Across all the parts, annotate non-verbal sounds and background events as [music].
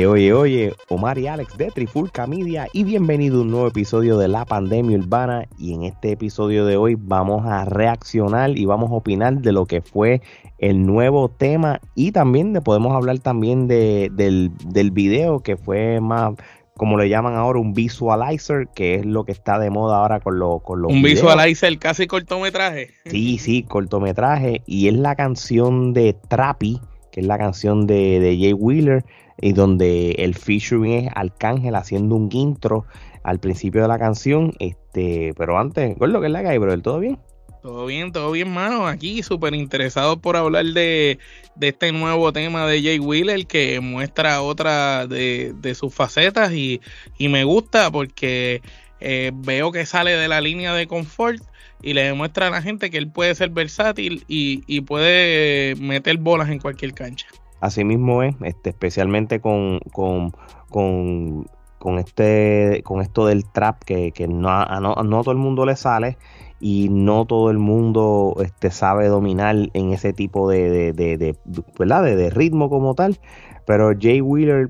Oye, oye, oye, Omar y Alex de Trifulca Media y bienvenido a un nuevo episodio de La Pandemia Urbana y en este episodio de hoy vamos a reaccionar y vamos a opinar de lo que fue el nuevo tema y también de, podemos hablar también de, del, del video que fue más como le llaman ahora, un visualizer, que es lo que está de moda ahora con, lo, con los Un videos. visualizer casi cortometraje. Sí, sí, cortometraje. Y es la canción de Trappy, que es la canción de, de Jay Wheeler, y donde el featuring es Arcángel haciendo un intro al principio de la canción. Este, pero antes, ¿cuál es lo que es la que hay, brother? ¿Todo bien? Todo bien, todo bien, mano. Aquí súper interesado por hablar de, de este nuevo tema de Jay Wheeler que muestra otra de, de sus facetas y, y me gusta porque eh, veo que sale de la línea de confort y le demuestra a la gente que él puede ser versátil y, y puede meter bolas en cualquier cancha. Así mismo es, este, especialmente con, con, con, con este, con esto del trap que, que no, a, no, no todo el mundo le sale y no todo el mundo este, sabe dominar en ese tipo de, de, de, ¿verdad? de ritmo como tal. Pero Jay Wheeler,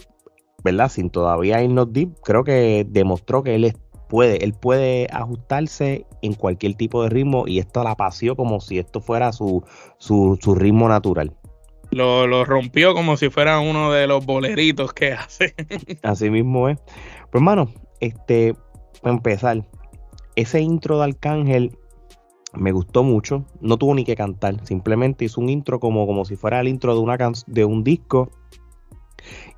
¿verdad? Sin todavía irnos deep, creo que demostró que él es- puede, él puede ajustarse en cualquier tipo de ritmo y esto la paseó como si esto fuera su, su, su ritmo natural. Lo, lo rompió como si fuera uno de los boleritos que hace. [laughs] Así mismo es. Pues hermano, este, para empezar, ese intro de Arcángel me gustó mucho. No tuvo ni que cantar, simplemente hizo un intro como, como si fuera el intro de una can- de un disco.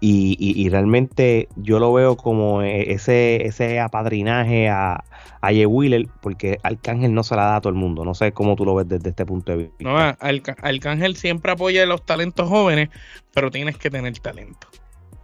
Y, y- y realmente yo lo veo como eh, ese, ese apadrinaje a, a Jay Wheeler, porque Arcángel no se la da a todo el mundo. No sé cómo tú lo ves desde este punto de vista. No, Arcángel siempre apoya a los talentos jóvenes, pero tienes que tener talento.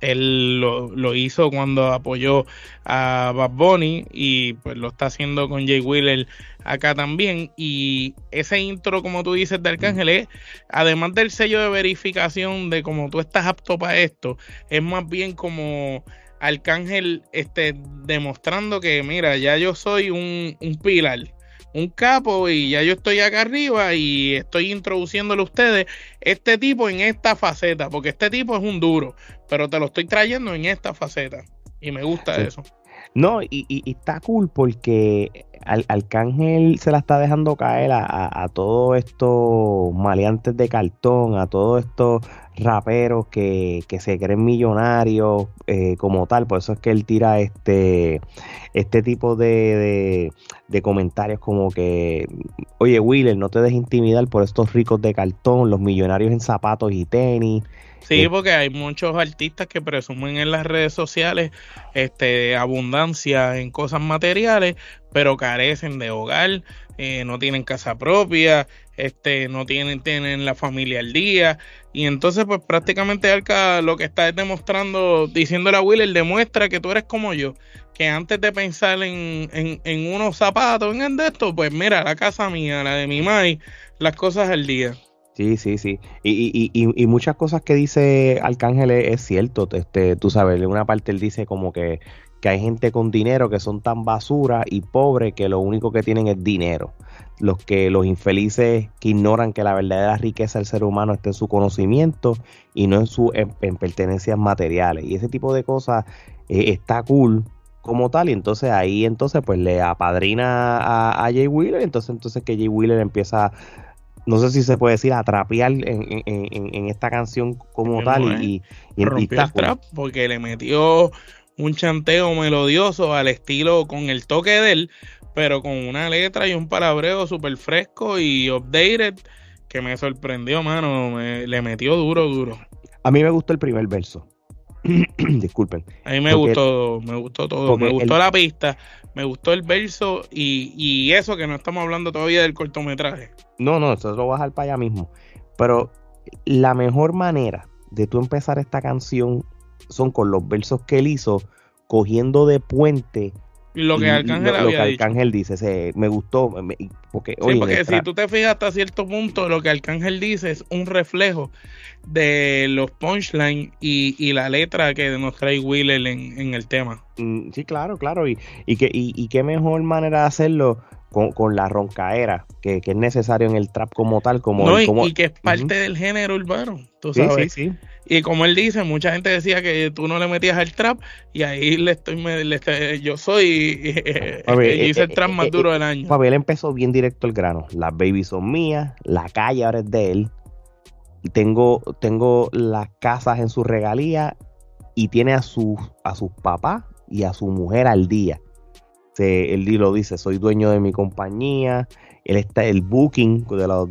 Él lo, lo hizo cuando apoyó a Bad Bunny y pues lo está haciendo con Jay Wheeler acá también. Y ese intro, como tú dices, de Arcángel es, además del sello de verificación de cómo tú estás apto para esto, es más bien como Arcángel este, demostrando que, mira, ya yo soy un, un pilar un capo y ya yo estoy acá arriba y estoy introduciéndole a ustedes este tipo en esta faceta, porque este tipo es un duro, pero te lo estoy trayendo en esta faceta y me gusta Sí. eso. No, y, y- y está cool porque Al- Arcángel se la está dejando caer a, a- a todos estos maleantes de cartón, a todos estos raperos que, que se creen millonarios eh, como tal. Por eso es que él tira este, este tipo de, de- de comentarios como que, oye Wheeler, no te dejes intimidar por estos ricos de cartón, los millonarios en zapatos y tenis. Sí, Eh. porque hay muchos artistas que presumen en las redes sociales este abundancia en cosas materiales, pero carecen de hogar, eh, no tienen casa propia, este no tienen tienen la familia al día y entonces pues prácticamente Arca lo que está es demostrando, diciéndole a Wheeler, demuestra que tú eres como yo, que antes de pensar en, en, en unos zapatos, en de esto, pues mira, la casa mía, la de mi mai, las cosas al día. Sí, sí, sí. Y, y, y, y muchas cosas que dice Arcángel es cierto. Este, tú sabes, en una parte él dice como que, que hay gente con dinero que son tan basura y pobres que lo único que tienen es dinero. Los que los infelices que ignoran que la verdadera riqueza del ser humano está en su conocimiento y no en su en, en pertenencias materiales. Y ese tipo de cosas eh, está cool como tal. Y entonces ahí entonces pues le apadrina a, a Jay Wheeler. Entonces, entonces que Jay Wheeler empieza no sé si se puede decir, a trapear en, en, en, en esta canción como tal. Y, y, y- y rompió está el cool. trap porque le metió un chanteo melodioso al estilo con el toque de él, pero con una letra y un palabreo súper fresco y updated que me sorprendió, mano. Me- le metió duro, duro. A mí me gustó el primer verso. [clears throat] Disculpen. A mí me Porque- gustó, me gustó todo. Me gustó el- la pista, me gustó el verso y, y eso que no estamos hablando todavía del cortometraje. No, no, eso lo voy a dejar para allá mismo. Pero la mejor manera de tú empezar esta canción son con los versos que él hizo, cogiendo de puente Lo que Arcángel lo, que Arcángel dice, me gustó. porque, sí, porque si tú te fijas hasta cierto punto, lo que Arcángel dice es un reflejo de los punchlines y, y la letra que nos trae Wheeler en, en el tema. Mm, sí, claro, claro. Y, y, que, y, qué mejor manera de hacerlo con, con la roncaera, que, que, es necesario en el trap como tal. Como, no, como... y, que es parte del género urbano, tú sabes. Sí, sí, sí. Y como él dice, mucha gente decía que tú no le metías al trap y ahí le estoy, le yo soy, [laughs] eh, hice el trap más duro del año. Papi, él empezó bien directo el grano. Las babies son mías, la calle ahora es de él. Y tengo, tengo las casas en su regalía y tiene a, su, a sus papás y a su mujer al día. Se, él lo dice, soy dueño de mi compañía, él está, el booking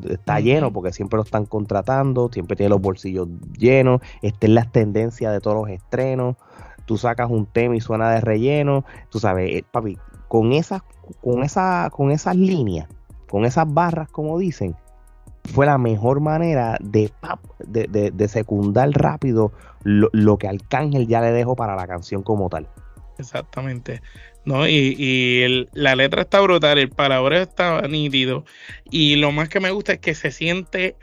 está lleno porque siempre lo están contratando, siempre tiene los bolsillos llenos, está en las tendencias de todos los estrenos, tú sacas un tema y suena de relleno, tú sabes, eh, papi, con esas, con esa, con esas líneas, con esas barras, como dicen, fue la mejor manera de, de, de, secundar rápido lo, lo, que Arcángel ya le dejó para la canción como tal. Exactamente. ¿no? Y, y la letra está brutal, el palabra está nítido. Y lo más que me gusta es que se siente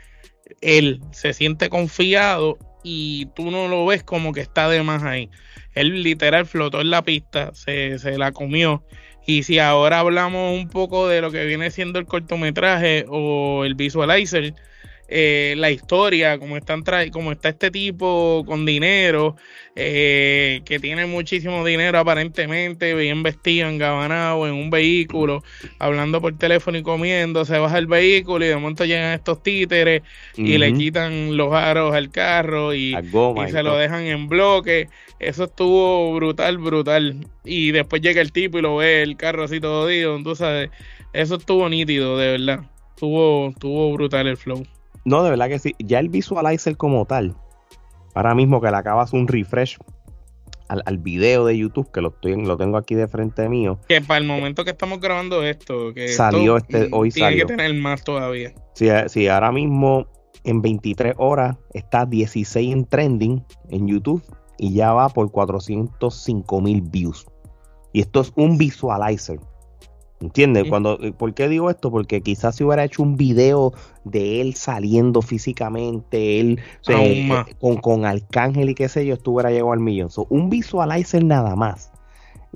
él, se siente confiado y tú no lo ves como que está de más ahí. Él literal flotó en la pista, se, se la comió. Y si ahora hablamos un poco de lo que viene siendo el cortometraje o el visualizer, eh, la historia, como, están como está este tipo con dinero, eh, que tiene muchísimo dinero aparentemente, bien vestido, engabanado, en un vehículo, hablando por teléfono y comiendo, se baja el vehículo y de momento llegan estos títeres y le quitan los aros al carro y, se lo dejan en bloque. Eso estuvo brutal, brutal. Y después llega el tipo y lo ve el carro así todo día, entonces eso estuvo nítido, de verdad. Estuvo, estuvo brutal el flow. No, de verdad que sí. Ya el visualizer como tal, ahora mismo que le acabas un refresh al, al, video de YouTube, que lo, estoy, lo tengo aquí de frente mío. Que para el momento que estamos grabando esto, que salió este, hoy tiene que tener más todavía. Sí, eh, sí, ahora mismo en 23 horas está 16 en trending en YouTube y ya va por 405 mil views. Y esto es un visualizer. ¿Entiendes? Cuando, eh, ¿Por qué digo esto? Porque quizás si hubiera hecho un video de él saliendo físicamente, él eh, con, con Arcángel y qué sé yo, estuviera llegado al millón. un visualizer nada más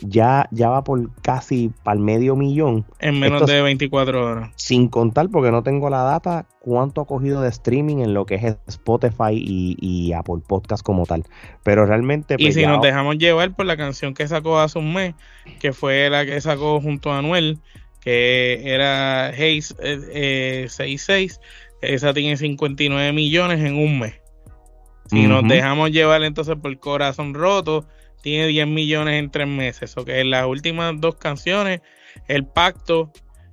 ya, ya va por casi para el medio millón. En menos de 24 horas. Sin contar, porque no tengo la data, cuánto ha cogido de streaming en lo que es Spotify y, y Apple Podcast como tal. Pero realmente... y pues, si nos dejamos llevar por la canción que sacó hace un mes, que fue la que sacó junto a Anuel, que era Haze eh, 66, eh, esa tiene 59 millones en un mes. Si nos dejamos llevar entonces por Corazón Roto, tiene 10 millones en tres meses. O las últimas dos canciones, El Pacto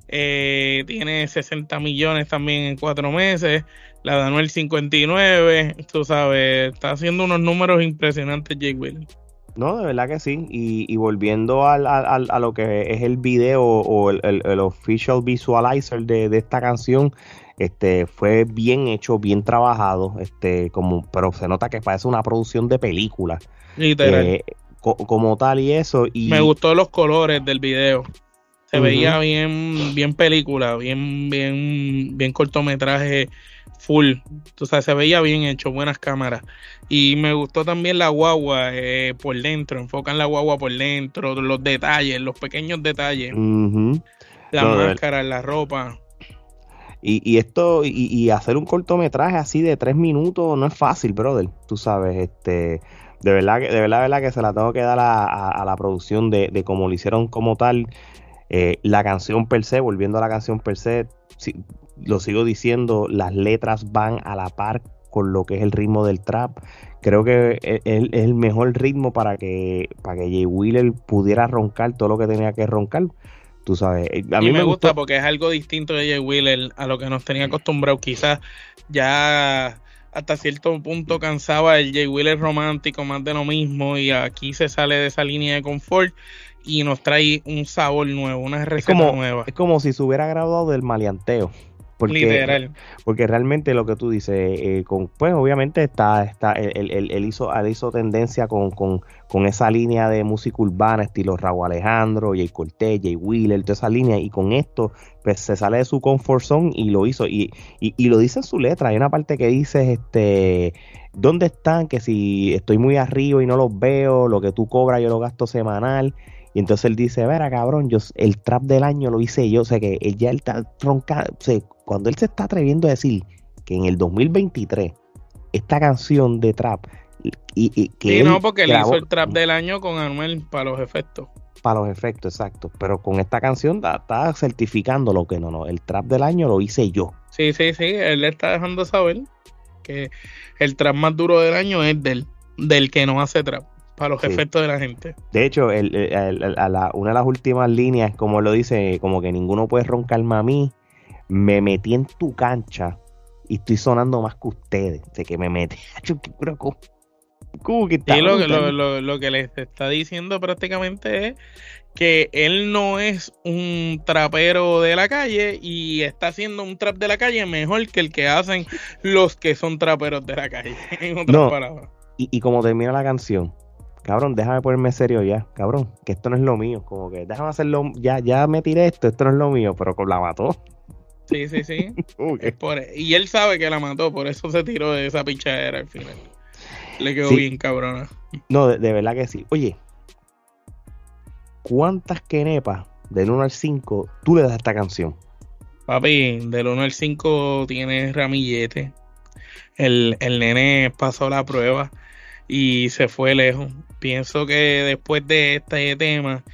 eh, tiene 60 millones también en cuatro meses. La de Anuel 59, tú sabes, está haciendo unos números impresionantes Jake Williams. No, de verdad que sí. Y, volviendo al, a lo que es el video o el, el, official visualizer de, de, esta canción, este fue bien hecho, bien trabajado, este como pero se nota que parece una producción de película. Eh, como tal y eso. Y... Me gustó los colores del video. Se veía bien, bien película, bien, bien, bien cortometraje full. O sea, se veía bien hecho, buenas cámaras. Y me gustó también la guagua eh, por dentro, enfocan la guagua por dentro, los detalles, los pequeños detalles. La máscara, la ropa. Y, y esto, y, y, hacer un cortometraje así de tres minutos no es fácil, brother. Tú sabes, este de verdad, de verdad, de verdad que se la tengo que dar a, la producción de, de cómo lo hicieron como tal. Eh, la canción per se, volviendo a la canción per se, lo sigo diciendo, las letras van a la par con lo que es el ritmo del trap. Creo que es, el mejor ritmo para que, para que Jay Wheeler pudiera roncar todo lo que tenía que roncar. Tú sabes, eh, a mí me, gusta porque es algo distinto de Jay Wheeler a lo que nos tenía acostumbrado. Quizás ya hasta cierto punto cansaba el Jay Wheeler romántico, más de lo mismo, y aquí se sale de esa línea de confort y nos trae un sabor nuevo, una receta nueva. Es como si se hubiera graduado del maleanteo. Porque, Literal. porque realmente lo que tú dices, eh, con, pues obviamente está, está él, él- él hizo, él hizo tendencia con, con, con esa línea de música urbana, estilo Raúl Alejandro, Jay Cortés, Jay Wheeler, toda esa línea, y con esto pues se sale de su comfort zone y lo hizo, y, y, y lo dice en su letra, hay una parte que dice, este, ¿dónde están? Que si estoy muy arriba y no los veo, lo que tú cobras yo lo gasto semanal, y entonces él dice, verá cabrón, yo el trap del año lo hice yo, o sea que él ya él está tronca, o sea, cuando él se está atreviendo a decir que en el 2023 esta canción de trap y, y que Sí, él no, porque él hizo el trap del año con Anuel para los efectos. para los efectos, exacto, pero con esta canción está, está certificando lo que no, no, el trap del año lo hice yo. Sí, sí, sí, él le está dejando saber que el trap más duro del año es del, del que no hace trap, para los Sí. efectos de la gente. De hecho, el- el- el- a la- una de las últimas líneas, como lo dice, como que ninguno puede roncarme a mí, me metí en tu cancha y estoy sonando más que ustedes. Sea, que me metí. [laughs] ¿cómo, cómo que está Y lo, lo, lo, lo que les está diciendo prácticamente es que él no es un trapero de la calle y está haciendo un trap de la calle mejor que el que hacen los que son traperos de la calle. [laughs] En otras No. palabras. Y, y como termina la canción, cabrón, déjame ponerme serio ya, cabrón, que esto no es lo mío. Como que déjame hacerlo, ya, ya me tiré esto, esto no es lo mío, pero la mató. Sí, sí, sí. [laughs] Por- y él sabe que la mató, por eso se tiró de esa pichadera al final. Le quedó Sí. bien cabrona. No, de, de verdad que sí. Oye, ¿cuántas quenepas del 1 al 5 tú le das a esta canción? Papi, del 1 al 5 tiene ramillete. El, el nene pasó la prueba y se fue lejos. Pienso que después de este tema,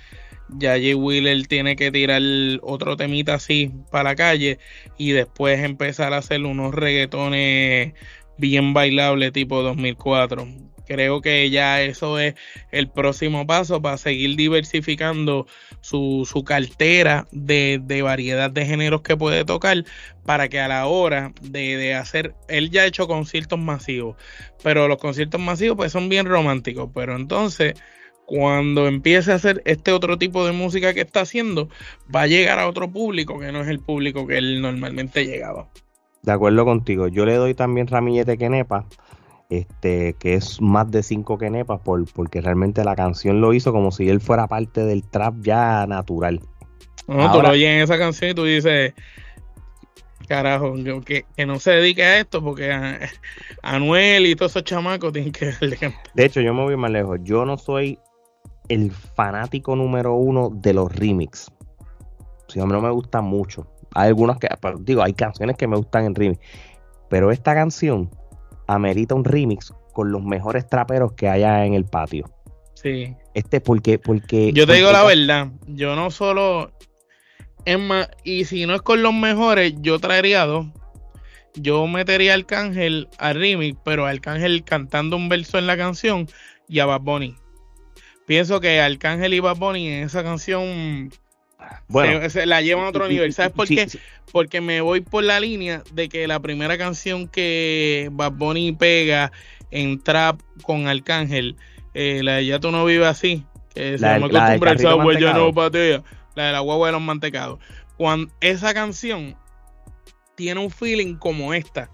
ya Jay Wheeler tiene que tirar otro temita así para la calle y después empezar a hacer unos reggaetones bien bailables tipo 2004. Creo que ya eso es el próximo paso para seguir diversificando su, su cartera de, de variedad de géneros que puede tocar para que a la hora de, de hacer, él ya ha hecho conciertos masivos, pero los conciertos masivos pues son bien románticos, pero entonces cuando empiece a hacer este otro tipo de música que está haciendo, va a llegar a otro público que no es el público que él normalmente llegaba. De acuerdo contigo, yo le doy también ramillete quenepa, este, que es más de 5 quenepas, por, porque realmente la canción lo hizo como si él fuera parte del trap ya natural. No, tú Ahora- lo oyes en esa canción y tú dices, carajo, que, que no se dedique a esto porque a- Anuel y todos esos chamacos tienen que darle. De hecho, yo me voy más lejos. Yo no soy el fanático número uno de los remix. Si a mí no me gustan mucho. Hay algunas que, digo, hay canciones que me gustan en remix. Pero esta canción amerita un remix con los mejores traperos que haya en el patio. Sí. Este porque, porque. Yo te digo la verdad, yo no solo. Es más, y si no es con los mejores, yo traería dos. Yo metería a Arcángel a remix, pero a Arcángel cantando un verso en la canción y a Bad Bunny. Pienso que Arcángel y Bad Bunny en esa canción Bueno, se, la llevan a otro nivel. ¿Sabes por qué? sí. Porque me voy por la línea de que la primera canción que Bad Bunny pega en trap con Arcángel, eh, la de Ya tú no vives así, que se La- Costumbre el mantecado. no la de la guagua de los mantecados. Cuando esa canción tiene un feeling como esta,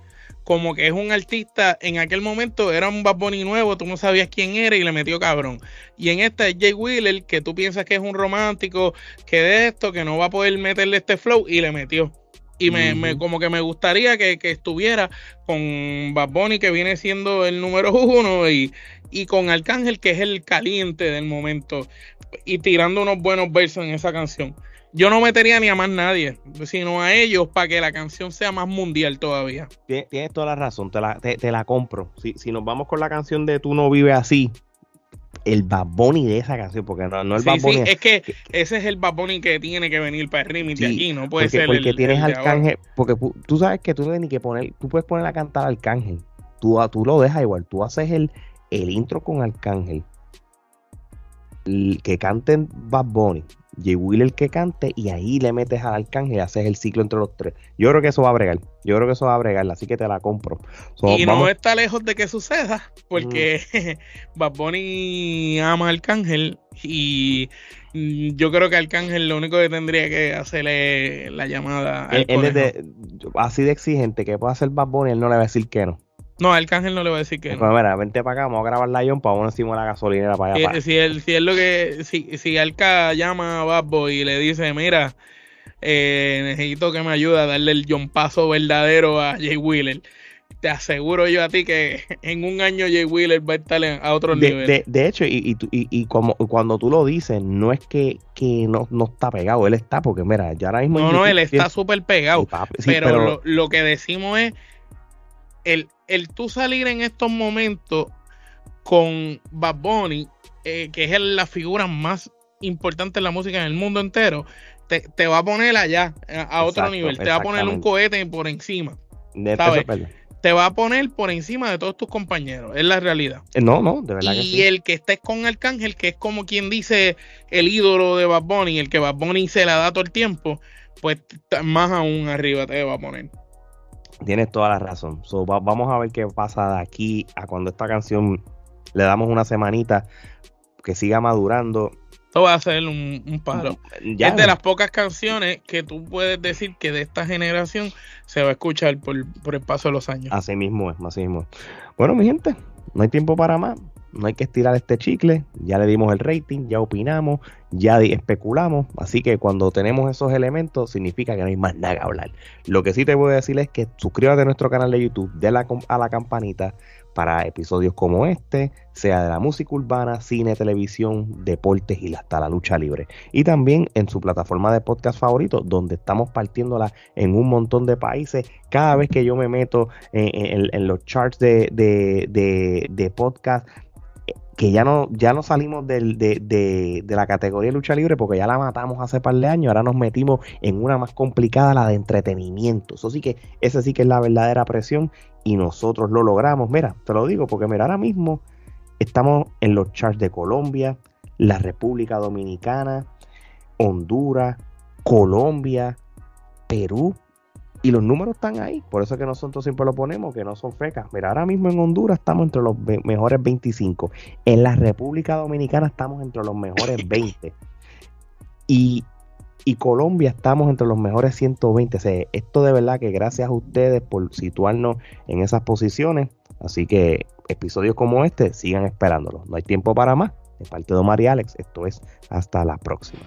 como que es un artista, en aquel momento era un Bad Bunny nuevo, tú no sabías quién era y le metió cabrón. Y en esta es Jay Wheeler, que tú piensas que es un romántico, que de esto, que no va a poder meterle este flow, y le metió. Y me, me- como que me gustaría que, que estuviera con Bad Bunny, que viene siendo el número uno, y, y con Arcángel, que es el caliente del momento, y tirando unos buenos versos en esa canción. Yo no metería ni a más nadie, sino a ellos para que la canción sea más mundial todavía. Tienes, tienes toda la razón, te la, te, te la compro. Si, si nos vamos con la canción de Tú no vives así, el Bad Bunny de esa canción, porque no, no el Sí, Bad sí, Bunny. es que ese es el Bad Bunny que tiene que venir para el remix de Sí, aquí, no puede porque, ser porque el, tienes el. Arcángel, porque tú sabes que tú no tienes ni que poner, tú puedes poner a cantar a Arcángel, tú, a- tú lo dejas igual, tú haces el, el intro con Arcángel, el- que canten Bad Bunny, Jay Wheeler que cante y ahí le metes al arcángel y haces el ciclo entre los tres. Yo creo que eso va a bregar. Yo creo que eso va a bregar, así que te la compro. y no está lejos de que suceda, porque mm. [laughs] Bad Bunny ama al arcángel y yo creo que Arcángel lo único que tendría que hacerle la llamada. Él, es de, así de exigente que puede hacer Bad Bunny, él no le va a decir que no. No, Arcángel no le va a decir que pues mira, vente para acá, vamos a grabar la Ion para uno encima de la gasolinera para allá. Si, él, si él lo que, si, si Alca llama a Bad Boy y le dice, mira, eh, necesito que me ayude a darle el John Paso verdadero a Jay Wheeler. Te aseguro yo a ti que [laughs] en un año Jay Wheeler va a estar a otro nivel. De, hecho, y, y, y, como, cuando tú lo dices, no es que, que no, no, está pegado, él está, porque mira, ya ahora mismo. No, no, él está súper pegado. pero, Lo, lo que decimos es el, el tú salir en estos momentos con Bad Bunny, eh, que es la figura más importante en la música en el mundo entero, te, va a poner allá, a, otro nivel, te va a poner un cohete por encima. Te va a poner por encima de todos tus compañeros, es la realidad. Eh, no, no, de verdad. Y el que estés con Arcángel, que es como quien dice el ídolo de Bad Bunny, el que Bad Bunny se la da todo el tiempo, pues más aún arriba te va a poner. Tienes toda la razón. vamos a ver qué pasa de aquí a cuando esta canción le damos una semanita que siga madurando. Esto va a ser un, paro. Es de las pocas canciones que tú puedes decir que de esta generación se va a escuchar por, por el paso de los años. Así mismo es, así mismo es. Bueno, mi gente, no hay tiempo para más no hay que estirar este chicle, ya le dimos el rating, ya opinamos, ya especulamos, así que cuando tenemos esos elementos significa que no hay más nada que hablar. Lo que sí te voy a decir es que suscríbete a nuestro canal de YouTube, de la, a la campanita para episodios como este, sea de la música urbana, cine, televisión, deportes y hasta la lucha libre. Y también en su plataforma de podcast favorito, donde estamos partiéndola en un montón de países. Cada vez que yo me meto en, los charts de, de, de podcast, que ya no, ya no salimos de, la categoría de lucha libre porque ya la matamos hace par de años, ahora nos metimos en una más complicada, la de entretenimiento. Eso sí que, esa sí que es la verdadera presión y nosotros lo logramos. Mira, te lo digo porque mira, ahora mismo estamos en los charts de Colombia, la República Dominicana, Honduras, Colombia, Perú, y los números están ahí, por eso es que nosotros siempre lo ponemos, que no son fecas. Mira, ahora mismo en Honduras estamos entre los mejores 25. En la República Dominicana estamos entre los mejores [laughs] 20. Y, y Colombia estamos entre los mejores 120. O sea, esto de verdad que gracias a ustedes por situarnos en esas posiciones. Así que episodios como este, sigan esperándolos. No hay tiempo para más. De parte de Omar y Alex, esto es hasta la próxima.